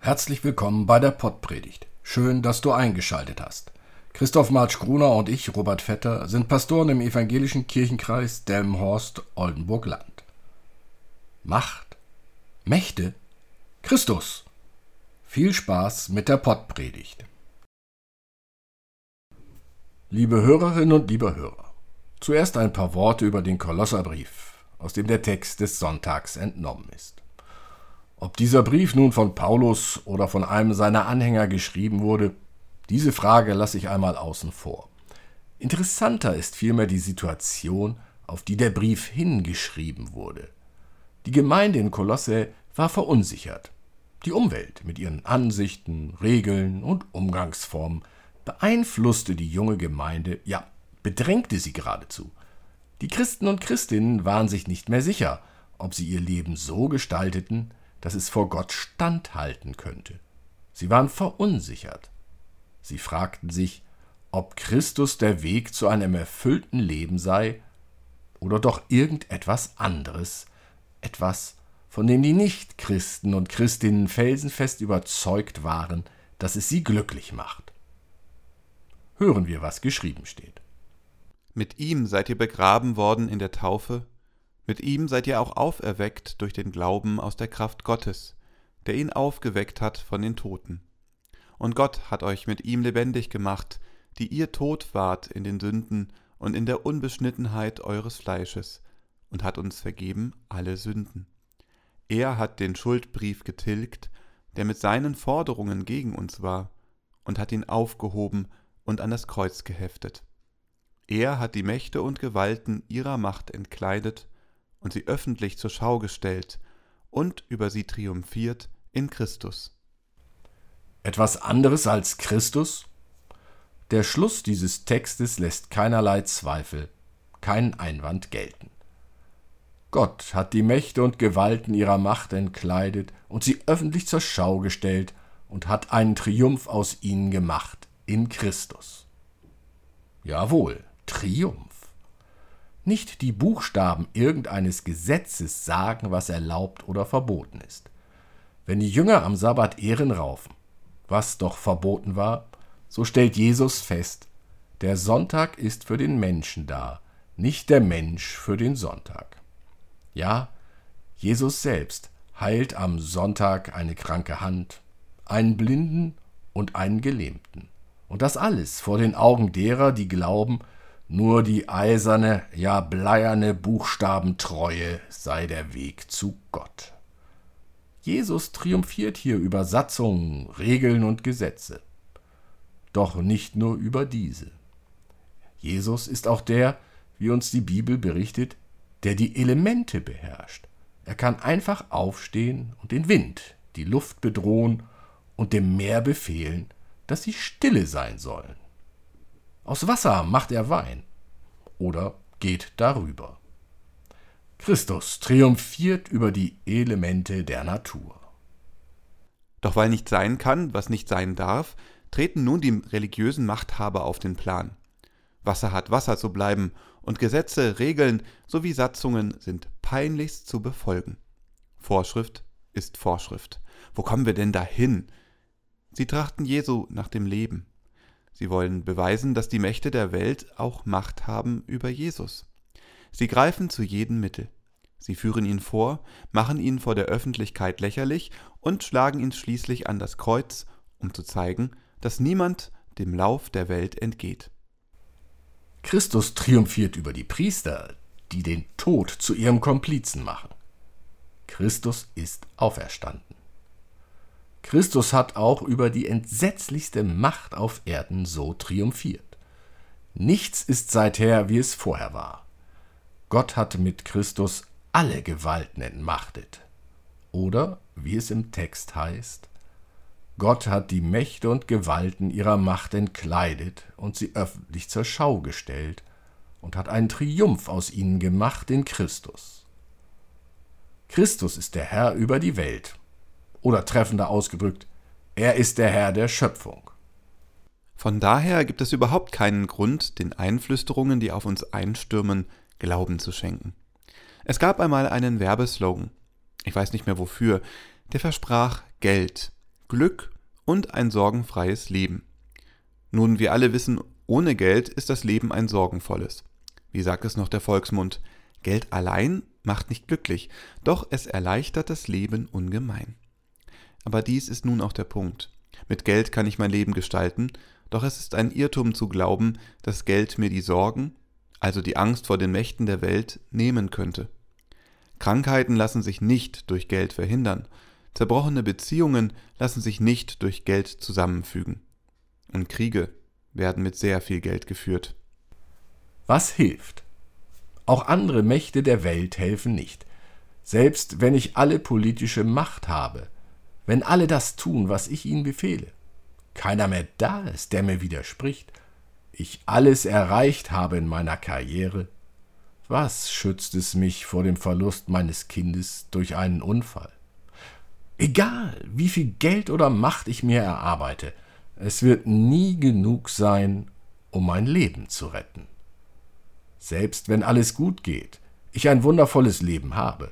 Herzlich willkommen bei der Pottpredigt. Schön, dass du eingeschaltet hast. Christoph Marsch Gruner und ich, Robert Vetter, sind Pastoren im evangelischen Kirchenkreis Delmenhorst Oldenburg-Land. Macht, Mächte, Christus. Viel Spaß mit der Pottpredigt. Liebe Hörerinnen und lieber Hörer, zuerst ein paar Worte über den Kolosserbrief aus dem der Text des Sonntags entnommen ist. Ob dieser Brief nun von Paulus oder von einem seiner Anhänger geschrieben wurde, diese Frage lasse ich einmal außen vor. Interessanter ist vielmehr die Situation, auf die der Brief hingeschrieben wurde. Die Gemeinde in Kolosse war verunsichert. Die Umwelt mit ihren Ansichten, Regeln und Umgangsformen beeinflusste die junge Gemeinde, ja, bedrängte sie geradezu. Die Christen und Christinnen waren sich nicht mehr sicher, ob sie ihr Leben so gestalteten, dass es vor Gott standhalten könnte. Sie waren verunsichert. Sie fragten sich, ob Christus der Weg zu einem erfüllten Leben sei oder doch irgendetwas anderes, etwas, von dem die Nichtchristen und Christinnen felsenfest überzeugt waren, dass es sie glücklich macht. Hören wir, was geschrieben steht. Mit ihm seid ihr begraben worden in der Taufe, mit ihm seid ihr auch auferweckt durch den Glauben aus der Kraft Gottes, der ihn aufgeweckt hat von den Toten. Und Gott hat euch mit ihm lebendig gemacht, die ihr tot wart in den Sünden und in der Unbeschnittenheit eures Fleisches, und hat uns vergeben alle Sünden. Er hat den Schuldbrief getilgt, der mit seinen Forderungen gegen uns war, und hat ihn aufgehoben und an das Kreuz geheftet. Er hat die Mächte und Gewalten ihrer Macht entkleidet und sie öffentlich zur Schau gestellt und über sie triumphiert in Christus. Etwas anderes als Christus? Der Schluss dieses Textes lässt keinerlei Zweifel, keinen Einwand gelten. Gott hat die Mächte und Gewalten ihrer Macht entkleidet und sie öffentlich zur Schau gestellt und hat einen Triumph aus ihnen gemacht in Christus. Jawohl, Triumph. Nicht die Buchstaben irgendeines Gesetzes sagen, was erlaubt oder verboten ist. Wenn die Jünger am Sabbat Ehren raufen, was doch verboten war, so stellt Jesus fest, der Sonntag ist für den Menschen da, nicht der Mensch für den Sonntag. Ja, Jesus selbst heilt am Sonntag eine kranke Hand, einen Blinden und einen Gelähmten. Und das alles vor den Augen derer, die glauben, nur die eiserne, ja bleierne Buchstabentreue sei der Weg zu Gott. Jesus triumphiert hier über Satzungen, Regeln und Gesetze. Doch nicht nur über diese. Jesus ist auch der, wie uns die Bibel berichtet, der die Elemente beherrscht. Er kann einfach aufstehen und den Wind, die Luft bedrohen und dem Meer befehlen, dass sie stille sein sollen. Aus Wasser macht er Wein oder geht darüber. Christus triumphiert über die Elemente der Natur. Doch weil nicht sein kann, was nicht sein darf, treten nun die religiösen Machthaber auf den Plan. Wasser hat Wasser zu bleiben, und Gesetze, Regeln sowie Satzungen sind peinlichst zu befolgen. Vorschrift ist Vorschrift. Wo kommen wir denn dahin? Sie trachten Jesu nach dem Leben. Sie wollen beweisen, dass die Mächte der Welt auch Macht haben über Jesus. Sie greifen zu jedem Mittel. Sie führen ihn vor, machen ihn vor der Öffentlichkeit lächerlich und schlagen ihn schließlich an das Kreuz, um zu zeigen, dass niemand dem Lauf der Welt entgeht. Christus triumphiert über die Priester, die den Tod zu ihrem Komplizen machen. Christus ist auferstanden. Christus hat auch über die entsetzlichste Macht auf Erden so triumphiert. Nichts ist seither, wie es vorher war. Gott hat mit Christus alle Gewalten entmachtet. Oder, wie es im Text heißt, Gott hat die Mächte und Gewalten ihrer Macht entkleidet und sie öffentlich zur Schau gestellt und hat einen Triumph aus ihnen gemacht in Christus. Christus ist der Herr über die Welt oder treffender ausgedrückt, er ist der Herr der Schöpfung. Von daher gibt es überhaupt keinen Grund, den Einflüsterungen, die auf uns einstürmen, Glauben zu schenken. Es gab einmal einen Werbeslogan, ich weiß nicht mehr wofür, der versprach Geld, Glück und ein sorgenfreies Leben. Nun, wir alle wissen, ohne Geld ist das Leben ein sorgenvolles. Wie sagt es noch der Volksmund? Geld allein macht nicht glücklich, doch es erleichtert das Leben ungemein. Aber dies ist nun auch der Punkt. Mit Geld kann ich mein Leben gestalten, doch es ist ein Irrtum zu glauben, dass Geld mir die Sorgen, also die Angst vor den Mächten der Welt, nehmen könnte. Krankheiten lassen sich nicht durch Geld verhindern, zerbrochene Beziehungen lassen sich nicht durch Geld zusammenfügen. Und Kriege werden mit sehr viel Geld geführt. Was hilft? Auch andere Mächte der Welt helfen nicht. Selbst wenn ich alle politische Macht habe, wenn alle das tun, was ich ihnen befehle, keiner mehr da ist, der mir widerspricht, ich alles erreicht habe in meiner Karriere, was schützt es mich vor dem Verlust meines Kindes durch einen Unfall? Egal, wie viel Geld oder Macht ich mir erarbeite, es wird nie genug sein, um mein Leben zu retten. Selbst wenn alles gut geht, ich ein wundervolles Leben habe,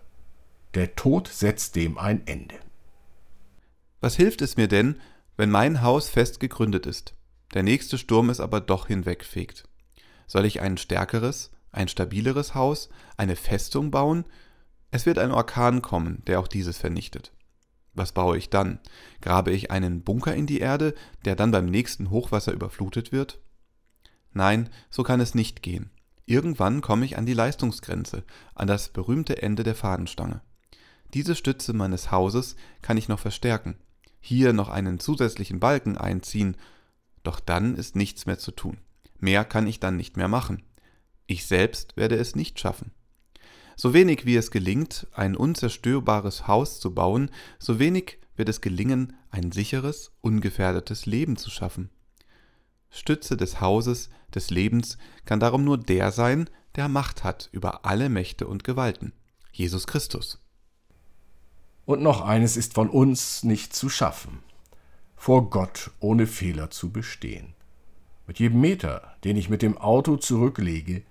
der Tod setzt dem ein Ende. Was hilft es mir denn, wenn mein Haus fest gegründet ist, der nächste Sturm es aber doch hinwegfegt? Soll ich ein stärkeres, ein stabileres Haus, eine Festung bauen? Es wird ein Orkan kommen, der auch dieses vernichtet. Was baue ich dann? Grabe ich einen Bunker in die Erde, der dann beim nächsten Hochwasser überflutet wird? Nein, so kann es nicht gehen. Irgendwann komme ich an die Leistungsgrenze, an das berühmte Ende der Fahnenstange. Diese Stütze meines Hauses kann ich noch verstärken, hier noch einen zusätzlichen Balken einziehen, doch dann ist nichts mehr zu tun. Mehr kann ich dann nicht mehr machen. Ich selbst werde es nicht schaffen. So wenig wie es gelingt, ein unzerstörbares Haus zu bauen, so wenig wird es gelingen, ein sicheres, ungefährdetes Leben zu schaffen. Stütze des Hauses, des Lebens kann darum nur der sein, der Macht hat über alle Mächte und Gewalten, Jesus Christus. Und noch eines ist von uns nicht zu schaffen, vor Gott ohne Fehler zu bestehen. Mit jedem Meter, den ich mit dem Auto zurücklege,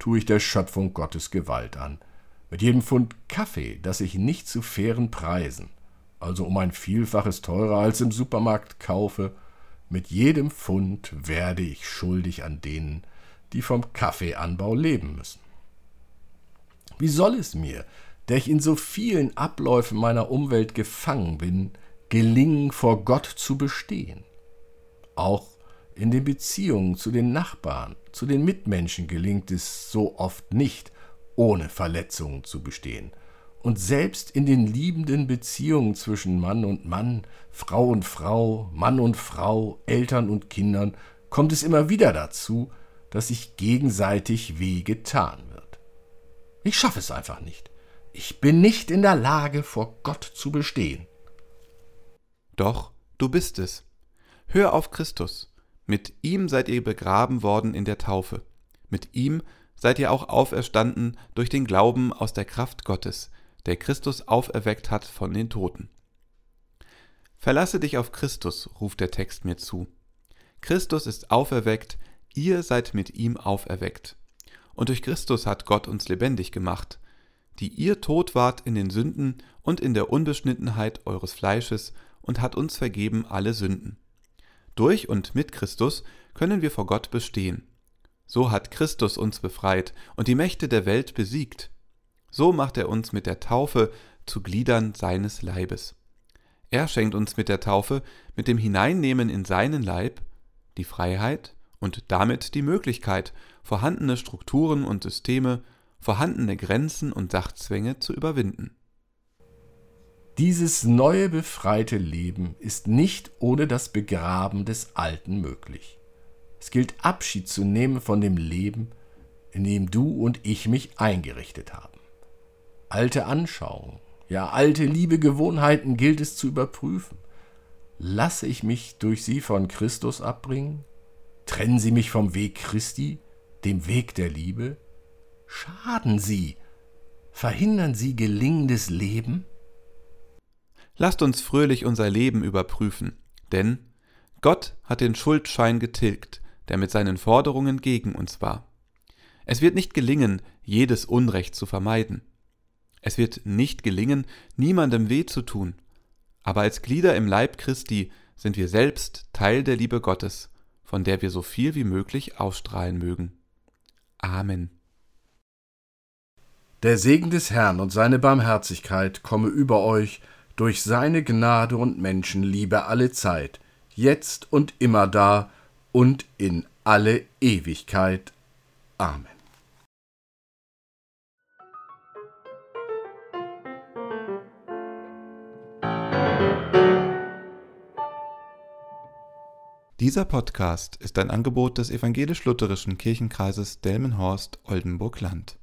tue ich der Schöpfung Gottes Gewalt an. Mit jedem Pfund Kaffee, das ich nicht zu fairen Preisen, also um ein Vielfaches teurer als im Supermarkt kaufe, mit jedem Pfund werde ich schuldig an denen, die vom Kaffeeanbau leben müssen. Wie soll es mir, der ich in so vielen Abläufen meiner Umwelt gefangen bin, gelingen, vor Gott zu bestehen? Auch in den Beziehungen zu den Nachbarn, zu den Mitmenschen gelingt es so oft nicht, ohne Verletzungen zu bestehen. Und selbst in den liebenden Beziehungen zwischen Mann und Mann, Frau und Frau, Mann und Frau, Eltern und Kindern kommt es immer wieder dazu, dass sich gegenseitig weh getan wird. Ich schaffe es einfach nicht. Ich bin nicht in der Lage, vor Gott zu bestehen. Doch, du bist es. Hör auf Christus. Mit ihm seid ihr begraben worden in der Taufe. Mit ihm seid ihr auch auferstanden durch den Glauben aus der Kraft Gottes, der Christus auferweckt hat von den Toten. Verlasse dich auf Christus, ruft der Text mir zu. Christus ist auferweckt, ihr seid mit ihm auferweckt. Und durch Christus hat Gott uns lebendig gemacht, die ihr tot wart in den Sünden und in der Unbeschnittenheit eures Fleisches und hat uns vergeben alle Sünden. Durch und mit Christus können wir vor Gott bestehen. So hat Christus uns befreit und die Mächte der Welt besiegt. So macht er uns mit der Taufe zu Gliedern seines Leibes. Er schenkt uns mit der Taufe, mit dem Hineinnehmen in seinen Leib, die Freiheit und damit die Möglichkeit, vorhandene Strukturen und Systeme, vorhandene Grenzen und Sachzwänge zu überwinden. Dieses neue befreite Leben ist nicht ohne das Begraben des Alten möglich. Es gilt Abschied zu nehmen von dem Leben, in dem du und ich mich eingerichtet haben. Alte Anschauungen, ja alte liebe Gewohnheiten gilt es zu überprüfen. Lasse ich mich durch sie von Christus abbringen? Trennen sie mich vom Weg Christi, dem Weg der Liebe? Schaden sie? Verhindern sie gelingendes Leben? Lasst uns fröhlich unser Leben überprüfen, denn Gott hat den Schuldschein getilgt, der mit seinen Forderungen gegen uns war. Es wird nicht gelingen, jedes Unrecht zu vermeiden. Es wird nicht gelingen, niemandem weh zu tun. Aber als Glieder im Leib Christi sind wir selbst Teil der Liebe Gottes, von der wir so viel wie möglich ausstrahlen mögen. Amen. Der Segen des Herrn und seine Barmherzigkeit komme über euch durch seine Gnade und Menschenliebe alle Zeit, jetzt und immer da und in alle Ewigkeit. Amen. Dieser Podcast ist ein Angebot des evangelisch-lutherischen Kirchenkreises Delmenhorst-Oldenburg-Land.